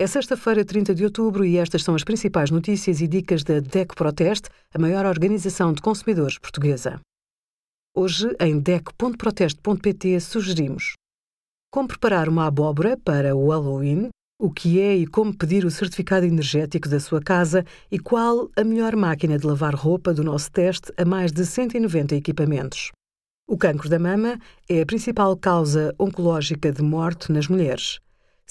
É sexta-feira, 30 de outubro, e estas são as principais notícias e dicas da DECO Proteste, a maior organização de consumidores portuguesa. Hoje, em DECO.proteste.pt, sugerimos como preparar uma abóbora para o Halloween, o que é e como pedir o certificado energético da sua casa e qual a melhor máquina de lavar roupa do nosso teste a mais de 190 equipamentos. O cancro da mama é a principal causa oncológica de morte nas mulheres.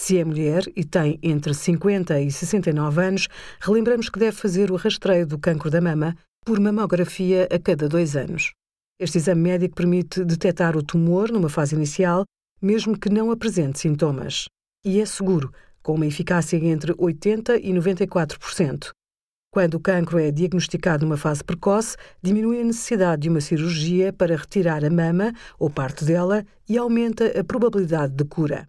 Se é mulher e tem entre 50 e 69 anos, relembramos que deve fazer o rastreio do cancro da mama por mamografia a cada dois anos. Este exame médico permite detectar o tumor numa fase inicial, mesmo que não apresente sintomas. E é seguro, com uma eficácia entre 80% e 94%. Quando o cancro é diagnosticado numa fase precoce, diminui a necessidade de uma cirurgia para retirar a mama ou parte dela e aumenta a probabilidade de cura.